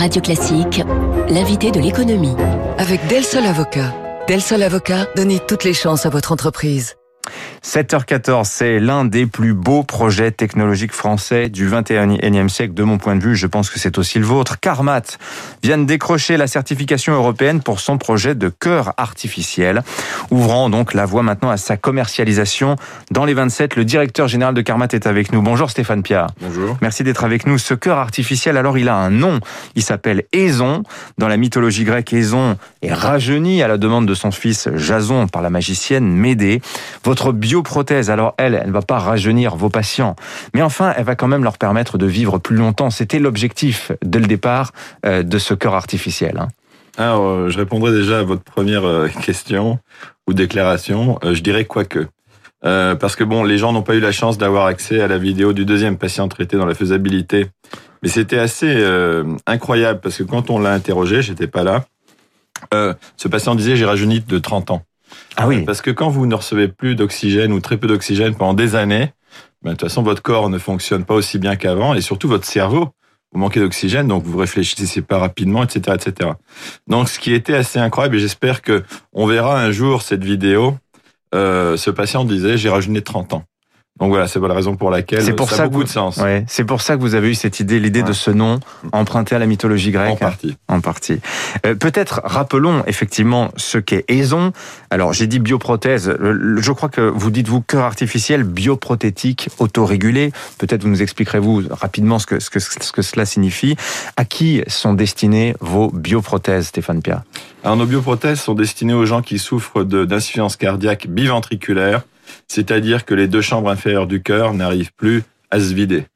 Radio Classique, l'invité de l'économie. Avec Del Sol Avocat. Del Sol Avocat, donnez toutes les chances à votre entreprise. 7h14, c'est l'un des plus beaux projets technologiques français du 21e siècle de mon point de vue. Je pense que c'est aussi le vôtre. Carmat vient de décrocher la certification européenne pour son projet de cœur artificiel, ouvrant donc la voie maintenant à sa commercialisation dans les 27. Le directeur général de Carmat est avec nous. Bonjour Stéphane Pia. Bonjour. Merci d'être avec nous. Ce cœur artificiel, alors il a un nom. Il s'appelle Aison. Dans la mythologie grecque, Aison est rajeuni à la demande de son fils Jason par la magicienne Médée. Votre bioprothèse, alors elle, elle ne va pas rajeunir vos patients, mais enfin, elle va quand même leur permettre de vivre plus longtemps. C'était l'objectif dès le départ euh, de ce cœur artificiel. Hein. Alors, euh, je répondrai déjà à votre première euh, question ou déclaration. Je dirais quoique. Euh, parce que bon, les gens n'ont pas eu la chance d'avoir accès à la vidéo du deuxième patient traité dans la faisabilité. Mais c'était assez incroyable parce que quand on l'a interrogé, j'étais pas là. Ce patient disait j'ai rajeuni de 30 ans. Ah oui. Parce que quand vous ne recevez plus d'oxygène ou très peu d'oxygène pendant des années, ben, de toute façon, votre corps ne fonctionne pas aussi bien qu'avant et surtout votre cerveau. Vous manquez d'oxygène, donc vous réfléchissez pas rapidement, etc., etc. Donc, ce qui était assez incroyable, et j'espère que on verra un jour cette vidéo. Euh, ce patient disait j'ai rajeuni 30 ans. Donc voilà, c'est la raison pour laquelle C'est pour ça, ça a que beaucoup vous- de sens. Ouais, c'est pour ça que vous avez eu cette idée, l'idée de ce nom emprunté à la mythologie grecque. En partie. En partie. Euh, Peut-être rappelons effectivement ce qu'est Aison. Alors j'ai dit bioprothèse. Je crois que vous dites vous cœur artificiel bioprothétique autorégulé. Peut-être vous nous expliquerez-vous rapidement ce que, ce, que, ce que cela signifie. À qui sont destinées vos bioprothèses, Stéphane Pia? Alors, nos bioprothèses sont destinées aux gens qui souffrent de- d'insuffisance cardiaque biventriculaire, c'est-à-dire que les deux chambres inférieures du cœur n'arrivent plus à se vider.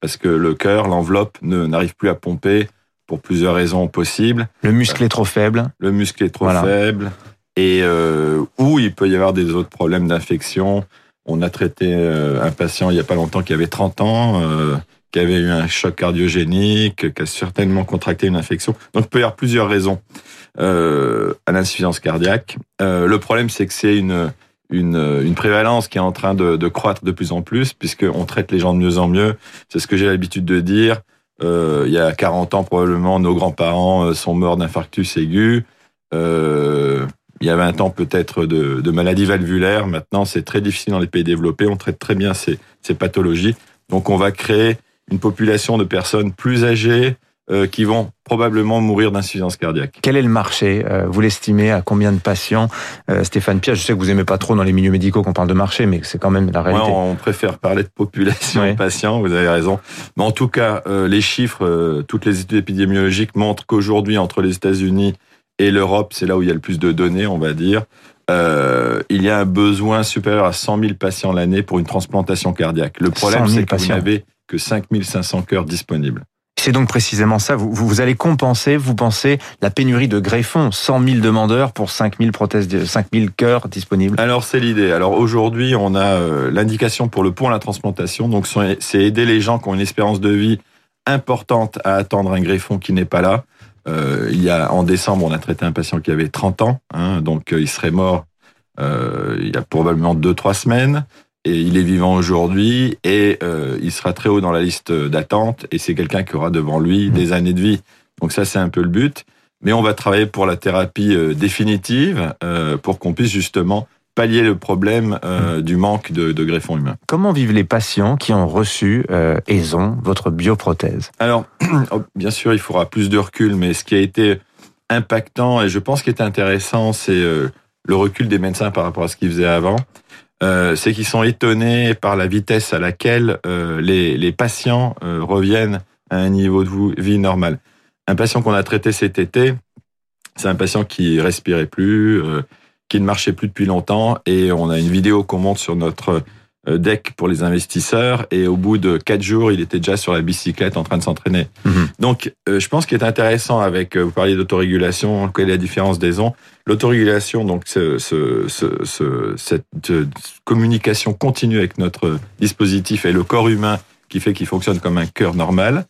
Parce que le cœur, l'enveloppe, ne- n'arrive plus à pomper pour plusieurs raisons possibles. Le muscle est trop faible. Le muscle est trop Voilà. faible, et euh, ou il peut y avoir des autres problèmes d'infection. On a traité euh, un patient il n'y a pas longtemps qui avait 30 ans, euh, qui avait eu un choc cardiogénique, qui a certainement contracté une infection. Donc il peut y avoir plusieurs raisons euh, à l'insuffisance cardiaque. Le problème, c'est que c'est une, une, une prévalence qui est en train de, de croître de plus en plus, puisqu'on traite les gens de mieux en mieux. C'est ce que j'ai l'habitude de dire. Euh, il y a 40 ans, probablement, nos grands-parents euh, sont morts d'infarctus aigu. Euh, il y a 20 ans, peut-être, de, de maladies valvulaires. Maintenant, c'est très difficile dans les pays développés. On traite très bien ces, ces pathologies. Donc, on va créer une population de personnes plus âgées euh, qui vont probablement mourir d'insuffisance cardiaque. Quel est le marché Euh, Vous l'estimez à combien de patients Euh, Stéphane Pia, je sais que vous aimez pas trop dans les milieux médicaux qu'on parle de marché, mais c'est quand même la Ouais, réalité. on préfère parler de population Ouais. de patients, vous avez raison. Mais en tout cas, euh, les chiffres, euh, toutes les études épidémiologiques montrent qu'aujourd'hui, entre les États-Unis et l'Europe, c'est là où il y a le plus de données, on va dire, euh, il y a un besoin supérieur à 100 000 patients l'année pour une transplantation cardiaque. Le 100 problème, 000 c'est que vous n'avez que 5 500 cœurs disponibles. C'est donc précisément ça. Vous, vous allez compenser, vous pensez, la pénurie de greffons. 100 000 demandeurs pour 5 000 prothèses, 5 000 cœurs disponibles. Alors c'est l'idée. Alors aujourd'hui, on a euh, l'indication pour le pont à la transplantation. Donc c'est aider les gens qui ont une espérance de vie importante à attendre un greffon qui n'est pas là. Euh, il y a en décembre, on a traité un patient qui avait 30 ans, hein, donc euh, il serait mort il y a probablement deux trois semaines. Et il est vivant aujourd'hui et euh, il sera très haut dans la liste d'attente. Et c'est quelqu'un qui aura devant lui des années de vie. Donc ça, c'est un peu le but. Mais on va travailler pour la thérapie euh, définitive euh, pour qu'on puisse justement pallier le problème euh, du manque de, de greffons humains. Comment vivent les patients qui ont reçu Aison, votre bioprothèse? Alors, oh, bien sûr, il faudra plus de recul, mais ce qui a été impactant et je pense qui est intéressant, c'est le recul des médecins par rapport à ce qu'ils faisaient avant. Euh, c'est qu'ils sont étonnés par la vitesse à laquelle euh, les, les patients euh, reviennent à un niveau de vie normal. Un patient qu'on a traité cet été, c'est un patient qui respirait plus, euh, qui ne marchait plus depuis longtemps, et on a une vidéo qu'on monte sur notre deck pour les investisseurs, et au bout de quatre jours, il était déjà sur la bicyclette en train de s'entraîner. Mhm. Donc, euh, je pense qu'il est intéressant avec, euh, vous parliez d'autorégulation, quelle est la différence des ondes L'autorégulation, donc ce, ce, ce, ce- cette euh, communication continue avec notre dispositif et le corps humain qui fait qu'il fonctionne comme un cœur normal,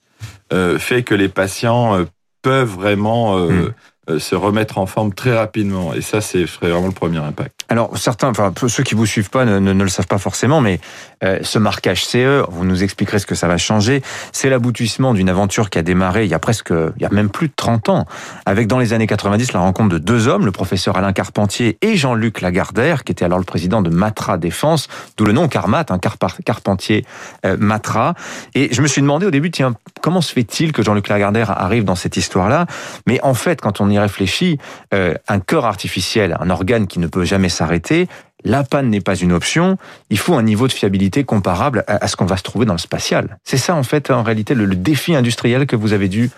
euh, fait que les patients euh, peuvent vraiment euh, Mm. Euh, se remettre en forme très rapidement. Et ça, c'est vraiment le premier impact. Alors certains, enfin ceux qui vous suivent pas ne, le savent pas forcément, mais euh, ce marquage CE, vous nous expliquerez ce que ça va changer. C'est l'aboutissement d'une aventure qui a démarré il y a presque, il y a même plus de 30 ans, avec dans les années 90 la rencontre de deux hommes, le professeur Alain Carpentier et Jean-Luc Lagardère, qui était alors le président de Matra Défense, d'où le nom Carmat, un Carpentier euh, Matra. Et je me suis demandé au début, tiens, comment se fait-il que Jean-Luc Lagardère arrive dans cette histoire-là? Mais en fait, quand on y réfléchit, euh, un cœur artificiel, un organe qui ne peut jamais s'arrêter, la panne n'est pas une option, il faut un niveau de fiabilité comparable à ce qu'on va se trouver dans le spatial. C'est ça en fait en réalité le, défi industriel que vous avez dû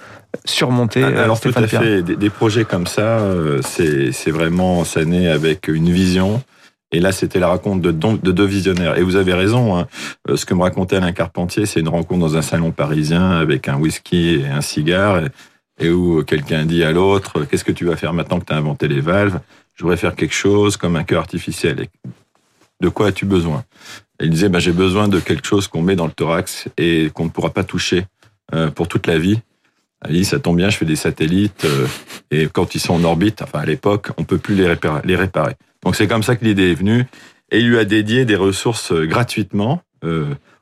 surmonter. Ah, alors tout à fait, des, projets comme ça, euh, c'est vraiment, ça naît avec une vision. Et là, c'était la rencontre de, de, deux visionnaires. Et vous avez raison, hein, euh, ce que me racontait Alain Carpentier, c'est une rencontre dans un salon parisien avec un whisky et un cigare et où quelqu'un dit à l'autre, qu'est-ce que tu vas faire maintenant que tu as inventé les valves? Je voudrais faire quelque chose comme un cœur artificiel. de quoi as-tu besoin? Et Il disait, bah, j'ai besoin de quelque chose qu'on met dans le thorax et qu'on ne pourra pas toucher euh, pour toute la vie. Il dit, ça tombe bien, je fais des satellites euh, et quand ils sont en orbite, enfin à l'époque, on peut plus les réparer. Les réparer. Donc c'est comme ça que l'idée est venue et il lui a dédié des ressources euh, gratuitement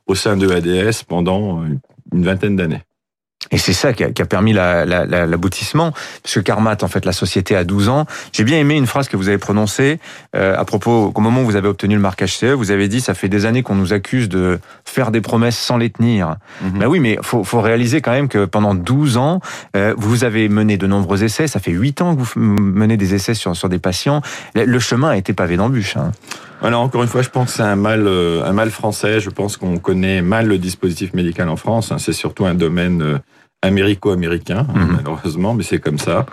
au sein de ADS pendant une vingtaine d'années. Et c'est ça qui a, permis l'aboutissement, la, puisque Carmat, en fait, la société a 12 ans. J'ai bien aimé une phrase que vous avez prononcée euh, à propos, au moment où vous avez obtenu le marquage CE, vous avez dit, ça fait des années qu'on nous accuse de faire des promesses sans les tenir. Mm Ben oui, mais faut, faut réaliser quand même que pendant 12 ans, euh, vous avez mené de nombreux essais. Ça fait 8 ans que vous menez des essais sur, sur des patients. Le chemin a été pavé d'embûches. Hein. Alors encore une fois, je pense que c'est un mal, euh, un mal français. Je pense qu'on connaît mal le dispositif médical en France. Hein. C'est surtout un domaine américo-américain, hein, mhm. malheureusement, mais c'est comme ça.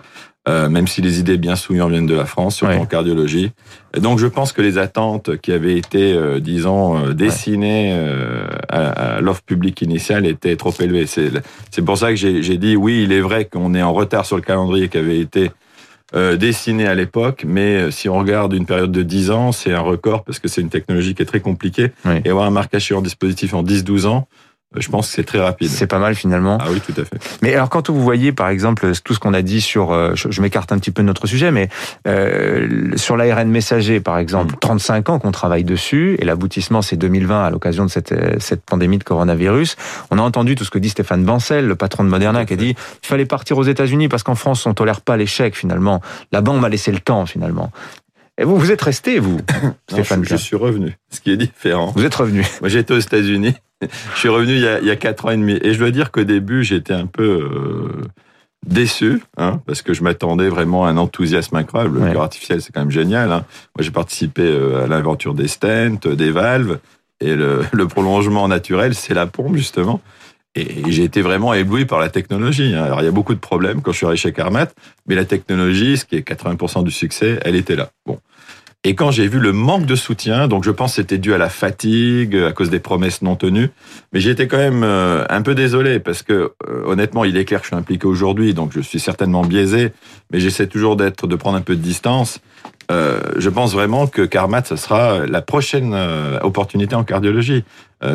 Euh, même si les idées bien souillantes viennent de la France, surtout en cardiologie. Et donc je pense que les attentes qui avaient été, disons, dessinées à, l'offre publique initiale étaient trop élevées. C'est pour ça que j'ai dit, oui, il est vrai qu'on est en retard sur le calendrier qui avait été euh, dessiné à l'époque, mais euh, si on regarde une période de 10 ans, c'est un record parce que c'est une technologie qui est très compliquée. Et avoir un marquage sur un dispositif en 10-12 ans, je pense que c'est très rapide. C'est pas mal finalement. Ah oui, tout à fait. Mais alors quand vous voyez par exemple tout ce qu'on a dit sur, euh, je, m'écarte un petit peu de notre sujet, mais euh, sur l'ARN messager par exemple, 35 mm. ans qu'on travaille dessus et l'aboutissement c'est 2020 à l'occasion de cette, euh, cette pandémie de coronavirus. On a entendu tout ce que dit Stéphane Bancel, le patron de Moderna, qui a dit il fallait partir aux États-Unis parce qu'en France on tolère pas l'échec finalement. Là-bas on m'a laissé le temps finalement. Et vous, vous êtes resté, vous, Stéphane je, je, suis revenu, ce qui est différent. Vous êtes revenu. Moi, j'étais aux États-Unis je suis revenu il y, a, il y a quatre ans et demi. Et je dois dire qu'au début, j'étais un peu euh, déçu, hein, parce que je m'attendais vraiment à un enthousiasme incroyable. Le cœur artificiel, c'est quand même génial. Hein. Moi, j'ai participé euh, à l'inventure des stents, des valves, et le, le prolongement naturel, c'est la pompe, justement. Et j'ai été vraiment ébloui par la technologie. Hein. Alors, il y a beaucoup de problèmes quand je suis arrivé chez Carmat, mais la technologie, ce qui est 80% du succès, elle était là. Bon. Et quand j'ai vu le manque de soutien, donc je pense que c'était dû à la fatigue, à cause des promesses non tenues, mais j'étais quand même euh, un peu désolé parce que euh, honnêtement, il est clair que je suis impliqué aujourd'hui, donc je suis certainement biaisé, mais j'essaie toujours d'être, de prendre un peu de distance. Euh, je pense vraiment que Carmat, ce sera la prochaine opportunité en cardiologie.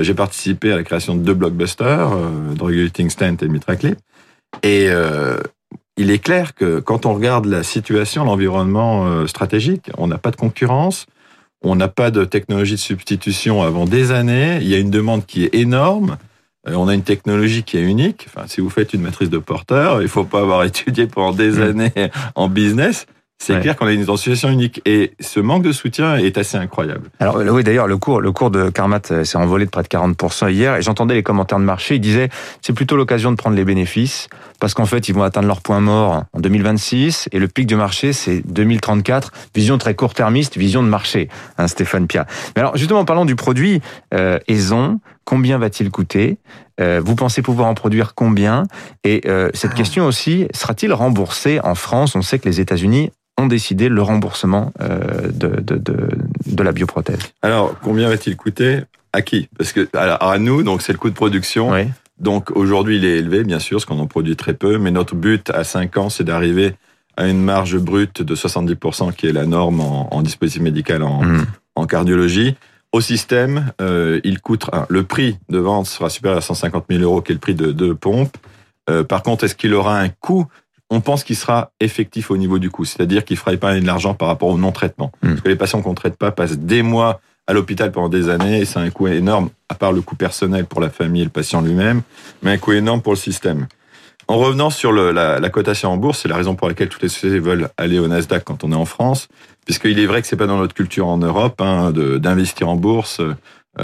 j'ai participé à la création de deux blockbusters, Drug Stent et Mitraclip, et il est clair que quand on regarde la situation, l'environnement euh, stratégique, on n'a pas de concurrence, on n'a pas de technologie de substitution avant des années, il y a une demande qui est énorme, euh, on a une technologie qui est unique. Enfin, si vous faites une maîtrise de porteur, il faut pas avoir étudié pendant des mmh. années en business. C'est clair qu'on a une situation unique et ce manque de soutien est assez incroyable. Alors oui, d'ailleurs, le cours, le cours de Carmat euh, s'est envolé de près de 40% hier et j'entendais les commentaires de marché. Ils disaient c'est plutôt l'occasion de prendre les bénéfices parce qu'en fait, ils vont atteindre leur point mort en 2026 et le pic du marché, c'est 2034. Vision très court-termiste, vision de marché, hein, Stéphane Pia. Mais alors, justement, parlons du produit euh, Aison. Combien va-t-il coûter euh, Vous pensez pouvoir en produire combien Et euh, cette ah. question aussi, sera-t-il remboursé en France? On sait que les États-Unis ont décidé le remboursement euh, de, de, de, de, la bioprothèse. Alors, combien va-t-il coûter? À qui? Parce que à nous, donc c'est le coût de production. Oui. Donc aujourd'hui, il est élevé, bien sûr, parce qu'on en produit très peu, mais notre but à 5 ans, c'est d'arriver à une marge brute de 70%, qui est la norme en, en dispositif médical en, mmh. en, cardiologie. Au système, euh, il coûte le prix de vente sera supérieur à 150 000 euros, qui est le prix de deux pompes. Euh, par contre, est-ce qu'il aura un coût? On pense qu'il sera effectif au niveau du coût, c'est-à-dire qu'il fera épargner de l'argent par rapport au non-traitement. Mm. Parce que les patients qu'on ne traite pas passent des mois à l'hôpital pendant des années et c'est un coût énorme, à part le coût personnel pour la famille et le patient lui-même, mais un coût énorme pour le système. En revenant sur le, la, la, cotation en bourse, c'est la raison pour laquelle toutes les sociétés veulent aller au Nasdaq quand on est en France, puisqu'il est vrai que c'est pas dans notre culture en Europe hein, d'investir en bourse. Euh,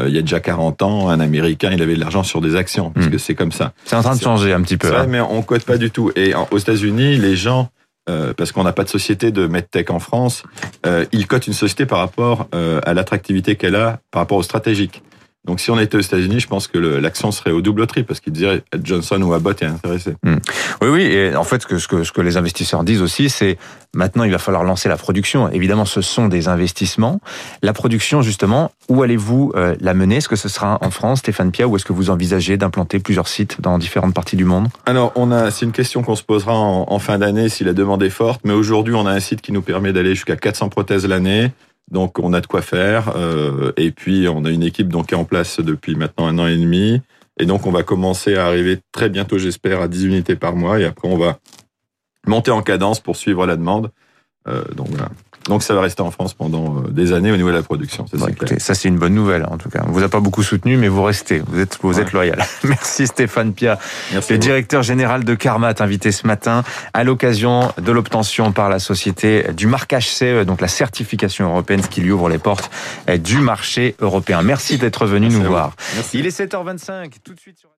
il y a déjà 40 ans, un Américain, il avait de l'argent sur des actions, parce que c'est comme ça. C'est en train de changer un petit peu. C'est hein. vrai, mais on cote pas du tout. Et en- aux États-Unis, les gens, euh, parce qu'on n'a pas de société de medtech en France, euh, ils cotent une société par rapport euh, à l'attractivité qu'elle a, par rapport au stratégique. Donc, si on était aux États-Unis, je pense que l'action serait au double triple, parce qu'ils diraient Johnson ou Abbott est intéressé. Oui, oui. Et en fait, ce que, ce que, ce que les investisseurs disent aussi, c'est maintenant, il va falloir lancer la production. Évidemment, ce sont des investissements. La production, justement, où allez-vous euh, la mener? Est-ce que ce sera en France, Stéphane Pia, ou est-ce que vous envisagez d'implanter plusieurs sites dans différentes parties du monde? Alors, on a, c'est une question qu'on se posera en, en fin d'année si la demande est forte, mais aujourd'hui, on a un site qui nous permet d'aller jusqu'à 400 prothèses l'année. Donc, on a de quoi faire. euh, et puis, on a une équipe donc, qui est en place depuis maintenant un an et demi. Et donc, on va commencer à arriver très bientôt, j'espère, à 10 unités par mois. Et après, on va monter en cadence pour suivre la demande. Euh, donc, voilà. Donc, ça va rester en France pendant euh, des années au niveau de la production. Ça, Bon, écoutez, ça c'est une bonne nouvelle en tout cas. On vous a pas beaucoup soutenu, mais vous restez. Vous êtes, vous êtes loyal. Merci Stéphane Pia, Merci. le directeur général de Carmat, invité ce matin à l'occasion de l'obtention par la société du marquage CE, donc la certification européenne, ce qui lui ouvre les portes euh, du marché européen. Merci d'être venu Merci nous voir. Merci. Il est 7h25, tout de suite sur